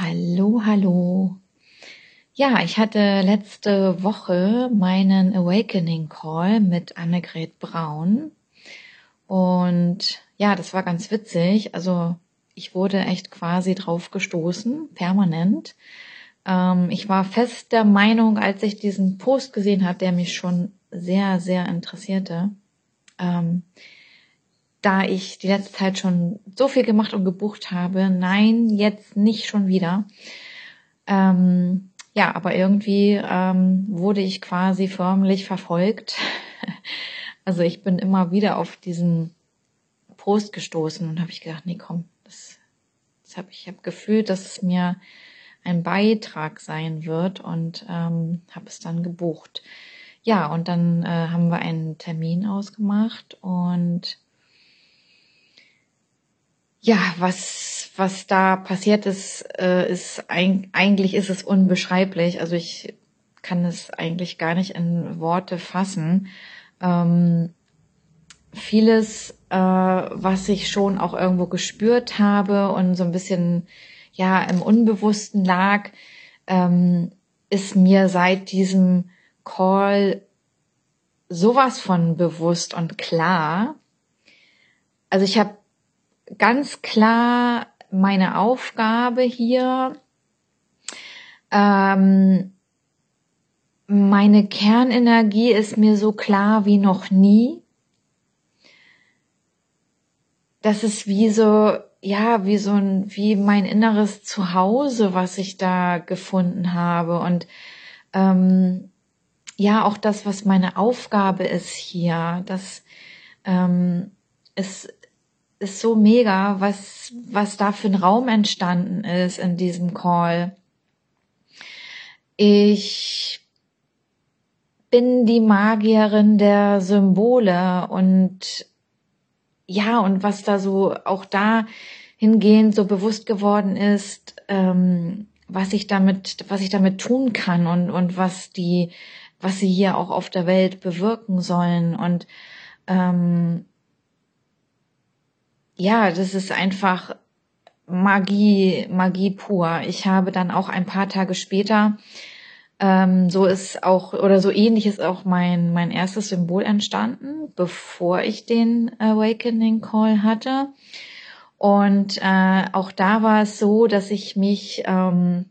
Hallo, hallo. Ja, ich hatte letzte Woche meinen Awakening Call mit Annegret Braun. Und ja, das war ganz witzig. Also ich wurde echt quasi drauf gestoßen, permanent. Ähm, ich war fest der Meinung, als ich diesen Post gesehen habe, der mich schon sehr, sehr interessierte, ähm, da ich die letzte Zeit schon so viel gemacht und gebucht habe, nein, jetzt nicht schon wieder. Ähm, ja, aber irgendwie ähm, wurde ich quasi förmlich verfolgt. Also ich bin immer wieder auf diesen Post gestoßen und habe ich gedacht, nee, komm, das, das habe ich habe gefühlt, dass es mir ein Beitrag sein wird und ähm, habe es dann gebucht. Ja, und dann äh, haben wir einen Termin ausgemacht und ja, was, was da passiert ist, äh, ist ein, eigentlich ist es unbeschreiblich. Also ich kann es eigentlich gar nicht in Worte fassen. Ähm, vieles, äh, was ich schon auch irgendwo gespürt habe und so ein bisschen ja im Unbewussten lag, ähm, ist mir seit diesem Call sowas von bewusst und klar. Also ich habe ganz klar meine Aufgabe hier, ähm, meine Kernenergie ist mir so klar wie noch nie. Das ist wie so, ja, wie so ein, wie mein inneres Zuhause, was ich da gefunden habe. Und ähm, ja, auch das, was meine Aufgabe ist hier, das ähm, ist ist so mega, was, was da für ein Raum entstanden ist in diesem Call. Ich bin die Magierin der Symbole und ja, und was da so auch da hingehend so bewusst geworden ist, ähm, was ich damit, was ich damit tun kann und, und was die, was sie hier auch auf der Welt bewirken sollen und ähm, ja, das ist einfach Magie, Magie pur. Ich habe dann auch ein paar Tage später, ähm, so ist auch, oder so ähnlich ist auch mein, mein erstes Symbol entstanden, bevor ich den Awakening Call hatte. Und äh, auch da war es so, dass ich mich ähm,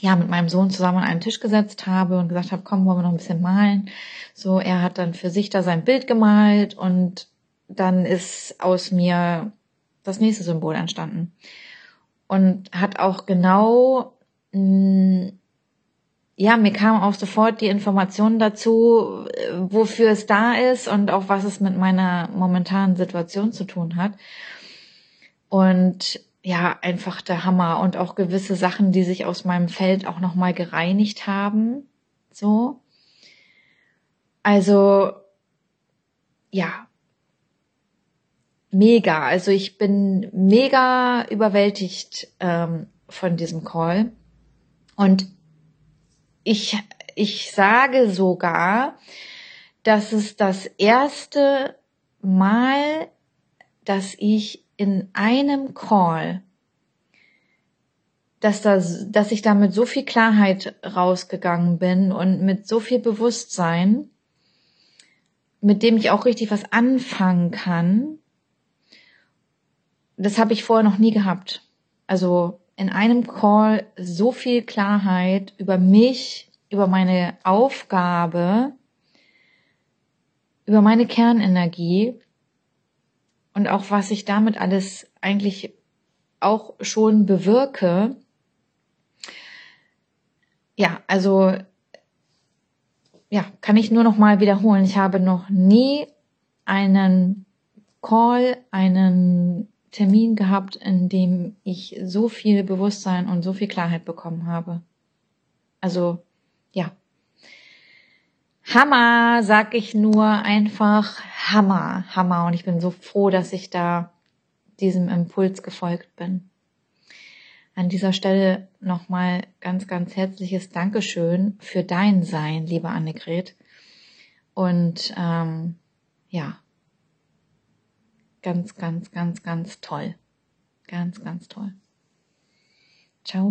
ja mit meinem Sohn zusammen an einen Tisch gesetzt habe und gesagt habe, komm, wollen wir noch ein bisschen malen. So, er hat dann für sich da sein Bild gemalt und dann ist aus mir das nächste Symbol entstanden. Und hat auch genau, mh, mm, ja, mir kam auch sofort die Information dazu, wofür es da ist und auch was es mit meiner momentanen Situation zu tun hat. Und ja, einfach der Hammer und auch gewisse Sachen, die sich aus meinem Feld auch nochmal gereinigt haben. So. Also, ja, mega. Also ich bin mega überwältigt ähm, von diesem Call. Und ich, ich sage sogar, dass es das erste Mal, dass ich in einem Call, dass, das, dass ich da mit so viel Klarheit rausgegangen bin und mit so viel Bewusstsein, mit dem ich auch richtig was anfangen kann, das habe ich vorher noch nie gehabt. Also in einem Call so viel Klarheit über mich, über meine Aufgabe, über meine Kernenergie und auch was ich damit alles eigentlich auch schon bewirke. Ja, also ja, kann ich nur noch mal wiederholen. Ich habe noch nie einen Call, einen Termin gehabt, in dem ich so viel Bewusstsein und so viel Klarheit bekommen habe. Also, ja. Hammer, sag ich nur einfach Hammer, Hammer. Und ich bin so froh, dass ich da diesem Impuls gefolgt bin. An dieser Stelle nochmal ganz, ganz herzliches Dankeschön für dein Sein, liebe Annegret. Und ähm, ja, Ganz, ganz, ganz, ganz toll. Ganz, ganz toll. Ciao.